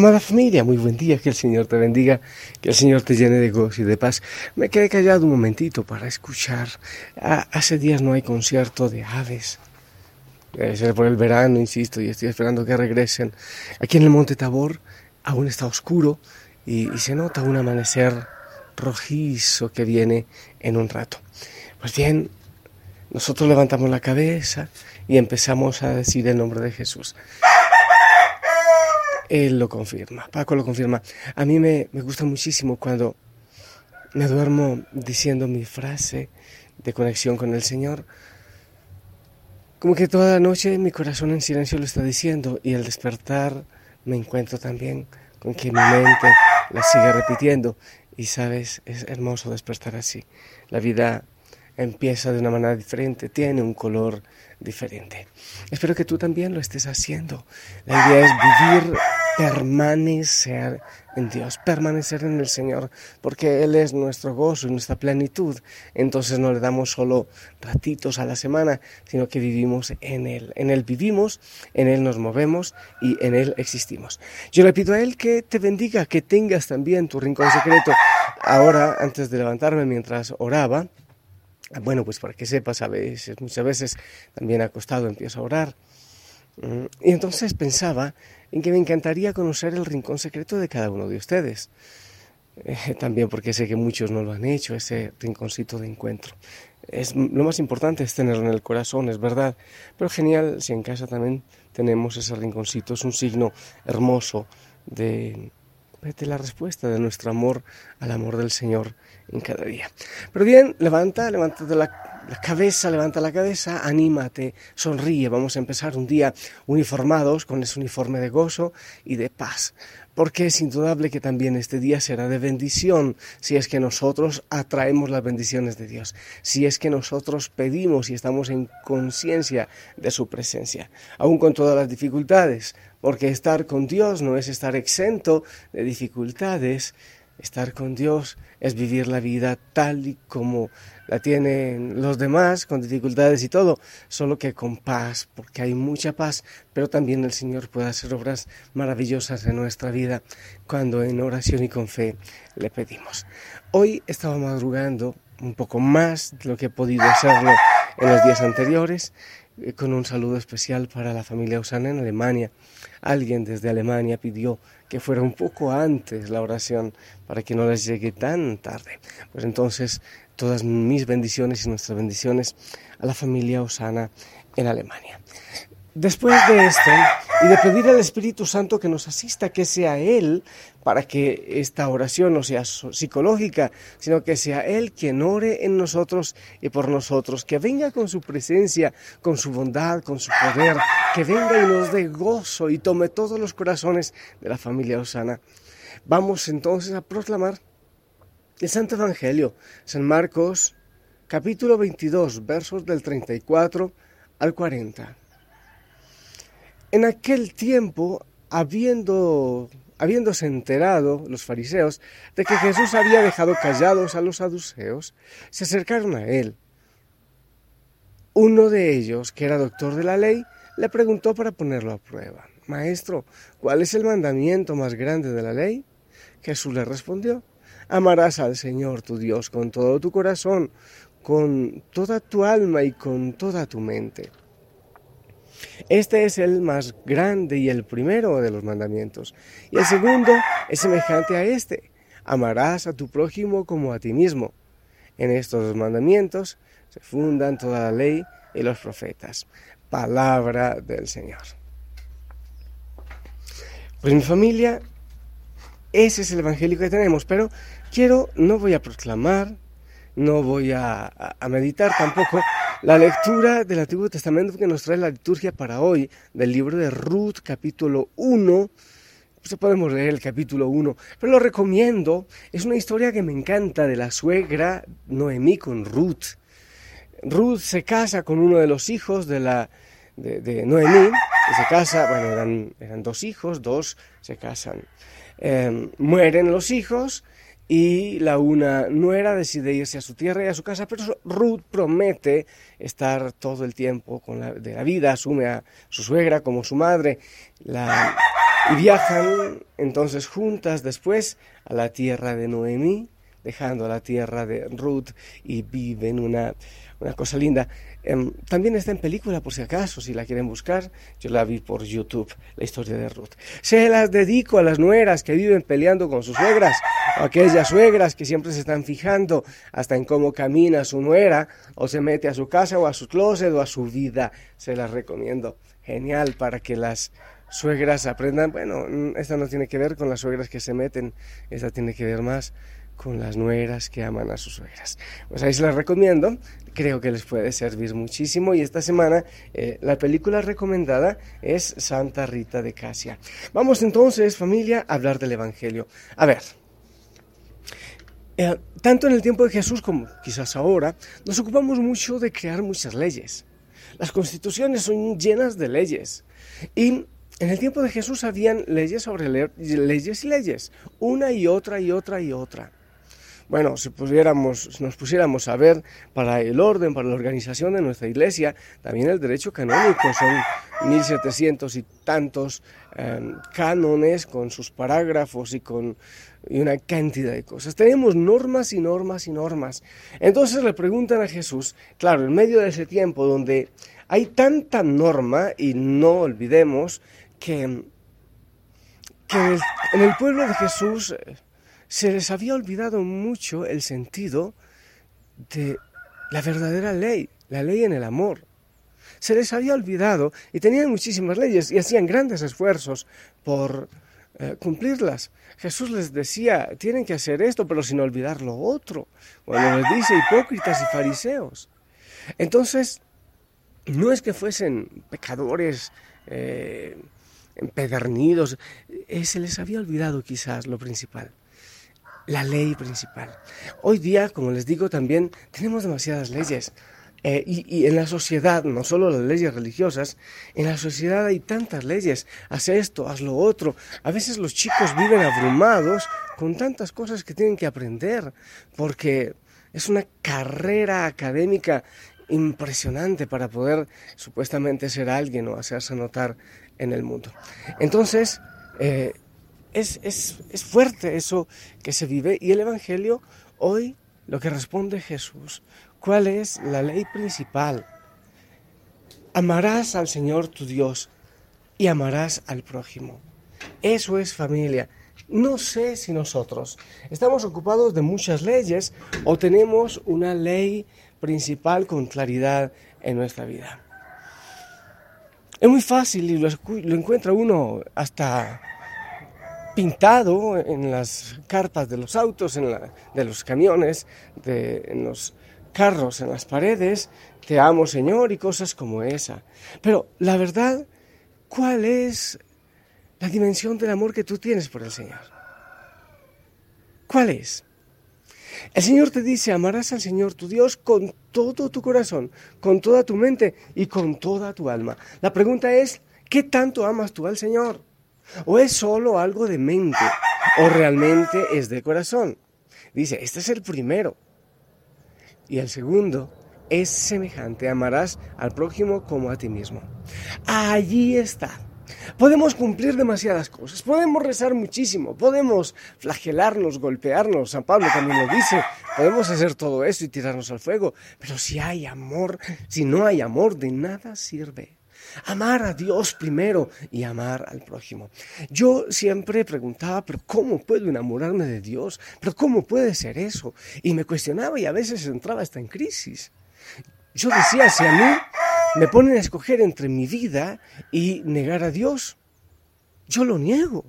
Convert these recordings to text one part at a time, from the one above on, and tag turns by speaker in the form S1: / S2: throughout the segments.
S1: Amada familia, muy buen día, que el Señor te bendiga, que el Señor te llene de gozo y de paz. Me quedé callado un momentito para escuchar. Ah, hace días no hay concierto de aves. Debe ser por el verano, insisto, y estoy esperando que regresen. Aquí en el Monte Tabor aún está oscuro y, y se nota un amanecer rojizo que viene en un rato. Pues bien, nosotros levantamos la cabeza y empezamos a decir el nombre de Jesús. Él lo confirma, Paco lo confirma. A mí me, me gusta muchísimo cuando me duermo diciendo mi frase de conexión con el Señor. Como que toda la noche mi corazón en silencio lo está diciendo y al despertar me encuentro también con que mi mente la sigue repitiendo. Y sabes, es hermoso despertar así. La vida empieza de una manera diferente, tiene un color diferente. Espero que tú también lo estés haciendo. La idea es vivir, permanecer en Dios, permanecer en el Señor, porque Él es nuestro gozo y nuestra plenitud. Entonces no le damos solo ratitos a la semana, sino que vivimos en Él. En Él vivimos, en Él nos movemos y en Él existimos. Yo le pido a Él que te bendiga, que tengas también tu rincón secreto. Ahora, antes de levantarme mientras oraba, bueno, pues para que sepas, a veces, muchas veces también acostado empiezo a orar. Y entonces pensaba en que me encantaría conocer el rincón secreto de cada uno de ustedes. Eh, también porque sé que muchos no lo han hecho, ese rinconcito de encuentro. Es, lo más importante es tenerlo en el corazón, es verdad. Pero genial si en casa también tenemos ese rinconcito. Es un signo hermoso de, de la respuesta de nuestro amor al amor del Señor en cada día. Pero bien, levanta, levanta la, la, cabeza, levanta la cabeza, anímate, sonríe. Vamos a empezar un día uniformados con ese uniforme de gozo y de paz. Porque es indudable que también este día será de bendición si es que nosotros atraemos las bendiciones de Dios, si es que nosotros pedimos y estamos en conciencia de su presencia, aun con todas las dificultades, porque estar con Dios no es estar exento de dificultades, estar con Dios es vivir la vida tal y como la tienen los demás, con dificultades y todo, solo que con paz, porque hay mucha paz, pero también el Señor puede hacer obras maravillosas en nuestra vida cuando en oración y con fe le pedimos. Hoy estaba madrugando un poco más de lo que he podido hacerlo en los días anteriores, eh, con un saludo especial para la familia Usana en Alemania. Alguien desde Alemania pidió que fuera un poco antes la oración para que no les llegue tan tarde. Pues entonces todas mis bendiciones y nuestras bendiciones a la familia Osana en Alemania. Después de esto, y de pedir al Espíritu Santo que nos asista, que sea Él, para que esta oración no sea psicológica, sino que sea Él quien ore en nosotros y por nosotros, que venga con su presencia, con su bondad, con su poder, que venga y nos dé gozo y tome todos los corazones de la familia Osana. Vamos entonces a proclamar el Santo Evangelio, San Marcos, capítulo 22, versos del 34 al 40. En aquel tiempo, habiendo, habiéndose enterado los fariseos de que Jesús había dejado callados a los saduceos, se acercaron a él. Uno de ellos, que era doctor de la ley, le preguntó para ponerlo a prueba, Maestro, ¿cuál es el mandamiento más grande de la ley? Jesús le respondió, Amarás al Señor tu Dios con todo tu corazón, con toda tu alma y con toda tu mente. Este es el más grande y el primero de los mandamientos. Y el segundo es semejante a este. Amarás a tu prójimo como a ti mismo. En estos dos mandamientos se fundan toda la ley y los profetas. Palabra del Señor. Pues mi familia, ese es el evangelio que tenemos, pero quiero, no voy a proclamar, no voy a, meditar tampoco la lectura del Antiguo Testamento que nos trae la liturgia para hoy, del libro de Ruth, capítulo 1. Pues podemos leer el capítulo 1, pero lo recomiendo. Es una historia que me encanta de la suegra Noemí con Ruth. Ruth se casa con uno de los hijos de, la, de, Noemí, que se casa, bueno, eran, eran, dos hijos, dos se casan. Em, mueren los hijos y la una nuera decide irse a su tierra y a su casa, pero Ruth promete estar todo el tiempo con la, de la vida, asume a su suegra como su madre, la, y viajan entonces juntas después a la tierra de Noemí, dejando la tierra de Ruth y viven una, una cosa linda. Em, también está en película, por si acaso, si la quieren buscar. Yo la vi por YouTube, la historia de Ruth. Se las dedico a las nueras que viven peleando con sus suegras, o aquellas suegras que siempre se están fijando hasta en cómo camina su nuera, o se mete a su casa, o a su closet, o a su vida. Se las recomiendo. Genial para que las suegras aprendan. Bueno, mm, esta no tiene que ver con las suegras que se meten, esta tiene que ver más con las nueras que aman a sus suegras. Pues ahí se las recomiendo, creo que les puede servir muchísimo y esta semana eh, la película recomendada es Santa Rita de Casia. Vamos entonces familia a hablar del Evangelio. A ver, eh, tanto en el tiempo de Jesús como quizás ahora, nos ocupamos mucho de crear muchas leyes. Las constituciones son llenas de leyes y en el tiempo de Jesús habían leyes sobre leyes y leyes, una y otra y otra y otra. Bueno, si, pudiéramos, nos pusiéramos a ver para el orden, para la organización de nuestra iglesia, también el derecho canónico son 1700 y tantos em, cánones con sus parágrafos y con una cantidad de cosas. Tenemos normas y normas y normas. Entonces le preguntan a Jesús, claro, en medio de ese tiempo donde hay tanta norma, y no olvidemos que en el pueblo de Jesús se les había olvidado mucho el sentido de la verdadera ley, la ley en el amor. Se les había olvidado y tenían muchísimas leyes y hacían grandes esfuerzos por eh, cumplirlas. Jesús les decía, tienen que hacer esto, pero sin olvidar lo otro. Cuando les dice hipócritas y fariseos. Entonces, no es que fuesen pecadores eh, empedernidos, eh, se les había olvidado quizás lo principal la ley principal. Hoy día, como les digo, también tenemos demasiadas leyes. Eh, y, en la sociedad, no solo las leyes religiosas, en la sociedad hay tantas leyes. Haz esto, haz lo otro. A veces los chicos viven abrumados con tantas cosas que tienen que aprender, porque es una carrera académica impresionante para poder supuestamente ser alguien o hacerse notar en el mundo. Entonces, eh, es, es, fuerte eso que se vive y el Evangelio hoy lo que responde Jesús. ¿Cuál es la ley principal? Amarás al Señor tu Dios y amarás al prójimo. Eso es familia. No sé si nosotros estamos ocupados de muchas leyes o tenemos una ley principal con claridad en nuestra vida. Es muy fácil y lo, lo encuentra uno hasta pintado en las carpas de los autos, en de los camiones, de, en los carros, en las paredes, te amo Señor y cosas como esa. Pero la verdad, ¿cuál es la dimensión del amor que tú tienes por el Señor? ¿Cuál es? El Señor te dice, amarás al Señor tu Dios con todo tu corazón, con toda tu mente y con toda tu alma. La pregunta es, ¿qué tanto amas tú al Señor? ¿O es solo algo de mente? ¿O realmente es de corazón? Dice, este es el primero. Y el segundo es semejante, amarás al prójimo como a ti mismo. Allí está. Podemos cumplir demasiadas cosas, podemos rezar muchísimo, podemos flagelarnos, golpearnos, San Pablo también lo dice, podemos hacer todo eso y tirarnos al fuego, pero si hay amor, si no hay amor, de nada sirve. Amar a Dios primero y amar al prójimo. Yo siempre preguntaba, pero ¿cómo puedo enamorarme de Dios? ¿Pero cómo puede ser eso? Y me cuestionaba y a veces entraba hasta en crisis. Yo decía, si a mí me ponen a escoger entre mi vida y negar a Dios, yo lo niego.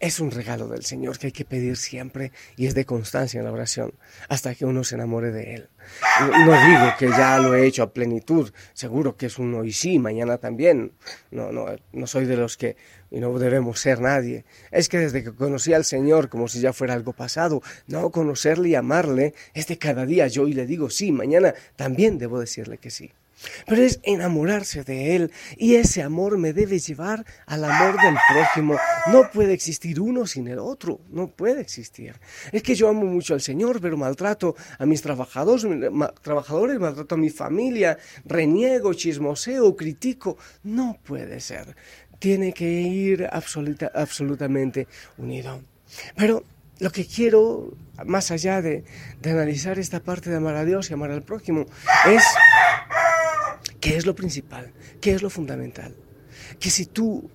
S1: Es un regalo del Señor que hay que pedir siempre y es de constancia en la oración hasta que uno se enamore de Él. No, digo que ya lo he hecho a plenitud, seguro que es un hoy sí, mañana también. No, no, no soy de los que y no debemos ser nadie. Es que desde que conocí al Señor como si ya fuera algo pasado, no conocerle y amarle es de cada día yo y le digo sí, mañana también debo decirle que sí pero es enamorarse de Él y ese amor me debe llevar al amor del prójimo. No puede existir uno sin el otro, no puede existir. Es que yo amo mucho al Señor, pero maltrato a mis trabajadores, trabajadores maltrato a mi familia, reniego, chismoseo, critico. No puede ser. Tiene que ir absolutamente unido. Pero lo que quiero, más allá de analizar esta parte de amar a Dios y amar al prójimo, es ¿Qué es lo principal? ¿Qué es lo fundamental? Que si tú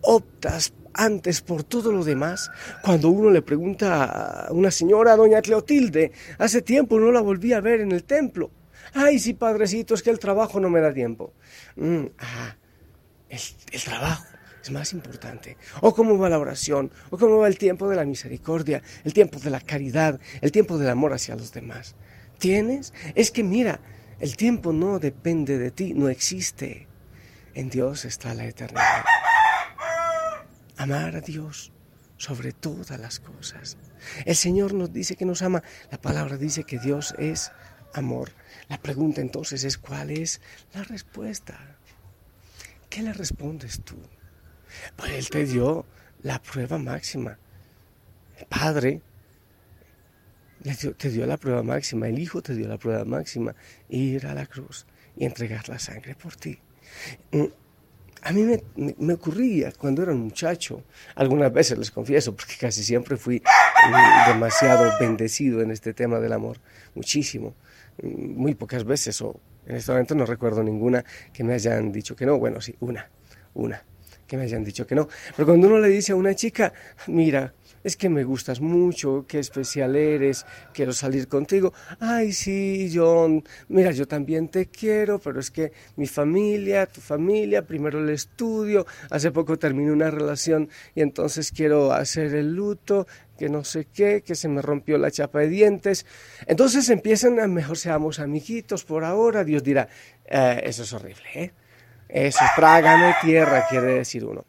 S1: optas antes por todo lo demás, cuando uno le pregunta a una señora, doña Cleotilde, hace tiempo no la volví a ver en el templo. Ay, sí, padrecito, es que el trabajo no me da tiempo. Mm, el trabajo es más importante. O cómo va la oración, o cómo va el tiempo de la misericordia, el tiempo de la caridad, el tiempo del amor hacia los demás. ¿Tienes? Es que mira, el tiempo no depende de ti, no existe. En Dios está la eternidad. Amar a Dios sobre todas las cosas. El Señor nos dice que nos ama. La palabra dice que Dios es amor. La pregunta entonces es cuál es la respuesta. ¿Qué le respondes tú? Pues Él te dio la prueba máxima. El Padre te dio la prueba máxima, el Hijo te dio la prueba máxima, ir a la cruz y entregar la sangre por ti. Mm, a mí me, ocurría cuando era un muchacho, algunas veces les confieso, porque casi siempre fui mm, demasiado bendecido en este tema del amor, muchísimo, mm, muy pocas veces, o en este momento no recuerdo ninguna que me hayan dicho que no, bueno, sí, una, una, que me hayan dicho que no. Pero cuando uno le dice a una chica, mira, es que me gustas mucho, qué especial eres, quiero salir contigo. Ay, sí, John, mira, yo también te quiero, pero es que mi familia, tu familia, primero el estudio, hace poco terminé una relación y entonces quiero hacer el luto, que no sé qué, que se me rompió la chapa de dientes. Entonces empiezan a mejor seamos amiguitos por ahora, Dios dirá, eh, eso es horrible, ¿eh? Eso, trágame tierra, quiere decir uno.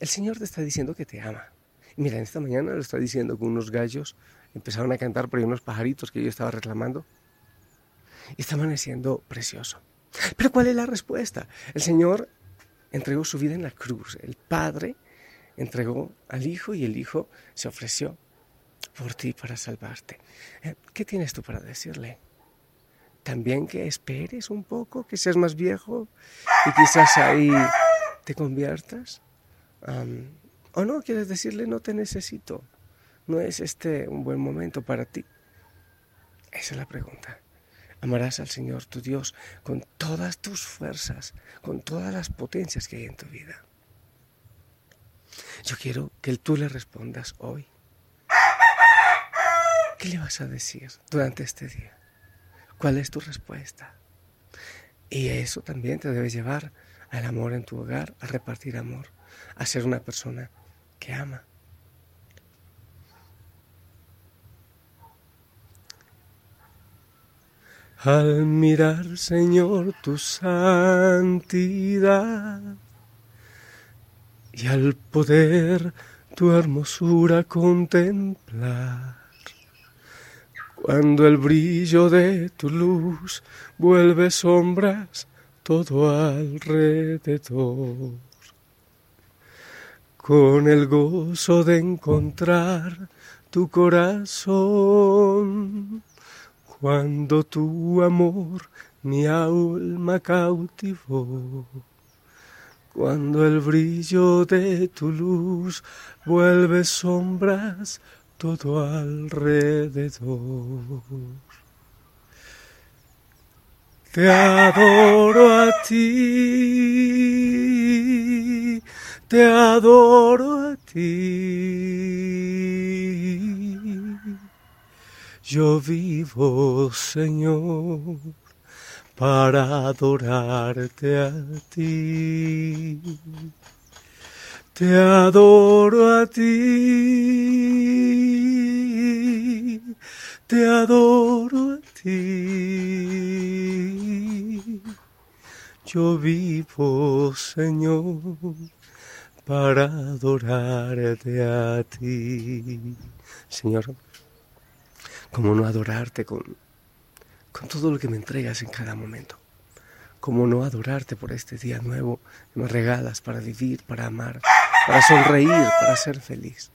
S1: El Señor te está diciendo que te ama. Mira, esta mañana lo está diciendo con unos gallos, empezaron a cantar por ahí unos pajaritos que yo estaba reclamando. Y está amaneciendo precioso. Pero ¿cuál es la respuesta? El Señor entregó su vida en la cruz. El Padre entregó al Hijo y el Hijo se ofreció por ti para salvarte. Eh, ¿Qué tienes tú para decirle? También que esperes un poco, que seas más viejo y quizás ahí te conviertas. ¿O no quieres decirle no te necesito? ¿No es este un buen momento para ti? Esa es la pregunta. Amarás al Señor tu Dios con todas tus fuerzas, con todas las potencias que hay en tu vida. Yo quiero que tú le respondas hoy. ¿Qué le vas a decir durante este día? ¿Cuál es tu respuesta? Y eso también te debe llevar al amor en tu hogar, a repartir amor, a ser una persona que ama. Al mirar, Señor, tu santidad y al poder tu hermosura contemplar, cuando el brillo de tu luz vuelve sombras todo alrededor con el gozo de encontrar tu corazón. Cuando tu amor mi alma cautivó, cuando el brillo de tu luz vuelve sombras todo alrededor. Te adoro a ti te adoro a ti. Yo vivo, Señor, para adorarte a ti. Te adoro a ti, te adoro a ti. Yo vivo, Señor, para adorarte a ti. Señor, ¿cómo no adorarte con, con todo lo que me entregas en cada momento? ¿Cómo no adorarte por este día nuevo que me regalas para vivir, para amar? para sonreír, para ser feliz.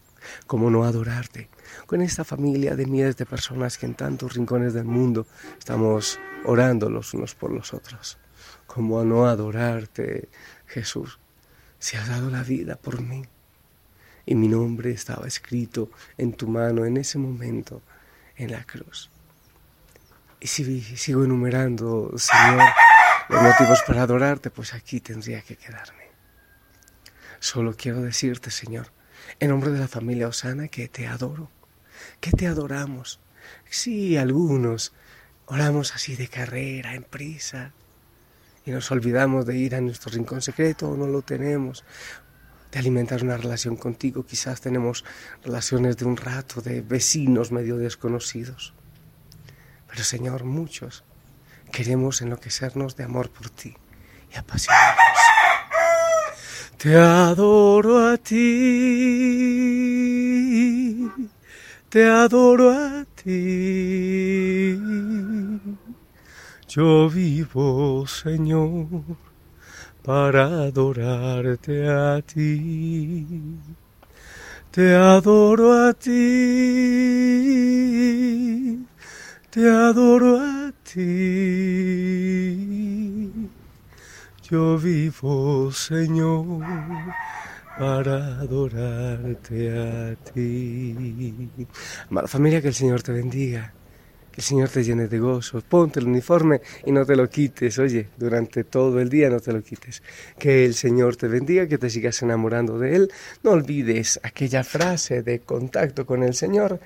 S1: ¿Cómo no adorarte? Con esta familia de miles de personas que en tantos rincones del mundo estamos orando los unos por los otros. ¿Cómo no adorarte, Jesús? Si has dado la vida por mí. Y mi nombre estaba escrito en tu mano en ese momento en la cruz. Y si sigo enumerando, Señor, los motivos para adorarte, pues aquí tendría que quedarme. Solo quiero decirte, Señor, en nombre de la familia Osana, que te adoro, que te adoramos. Sí, algunos oramos así de carrera, en prisa, y nos olvidamos de ir a nuestro rincón secreto o no lo tenemos, de alimentar una relación contigo. Quizás tenemos relaciones de un rato, de vecinos medio desconocidos. Pero Señor, muchos queremos enloquecernos de amor por ti y apasionarnos. Te adoro a ti, te adoro a ti. Yo vivo, Señor, para adorarte a ti. Te adoro a ti, te adoro a ti. Yo vivo, Señor, para adorarte a ti. Amada familia, que el Señor te bendiga. Que el Señor te llene de gozo. Ponte el uniforme y no te lo quites. Oye, durante todo el día no te lo quites. Que el Señor te bendiga, que te sigas enamorando de Él. No olvides aquella frase de contacto con el Señor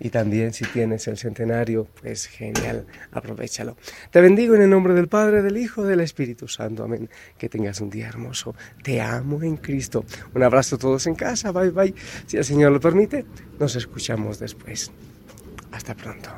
S1: y también si tienes el centenario, pues genial, aprovechalo. Te bendigo en el nombre del Padre, del Hijo, del Espíritu Santo. Amén. Que tengas un día hermoso. Te amo en Cristo. Un abrazo a todos en casa. Bye bye. Si el Señor lo permite, nos escuchamos después. Hasta pronto.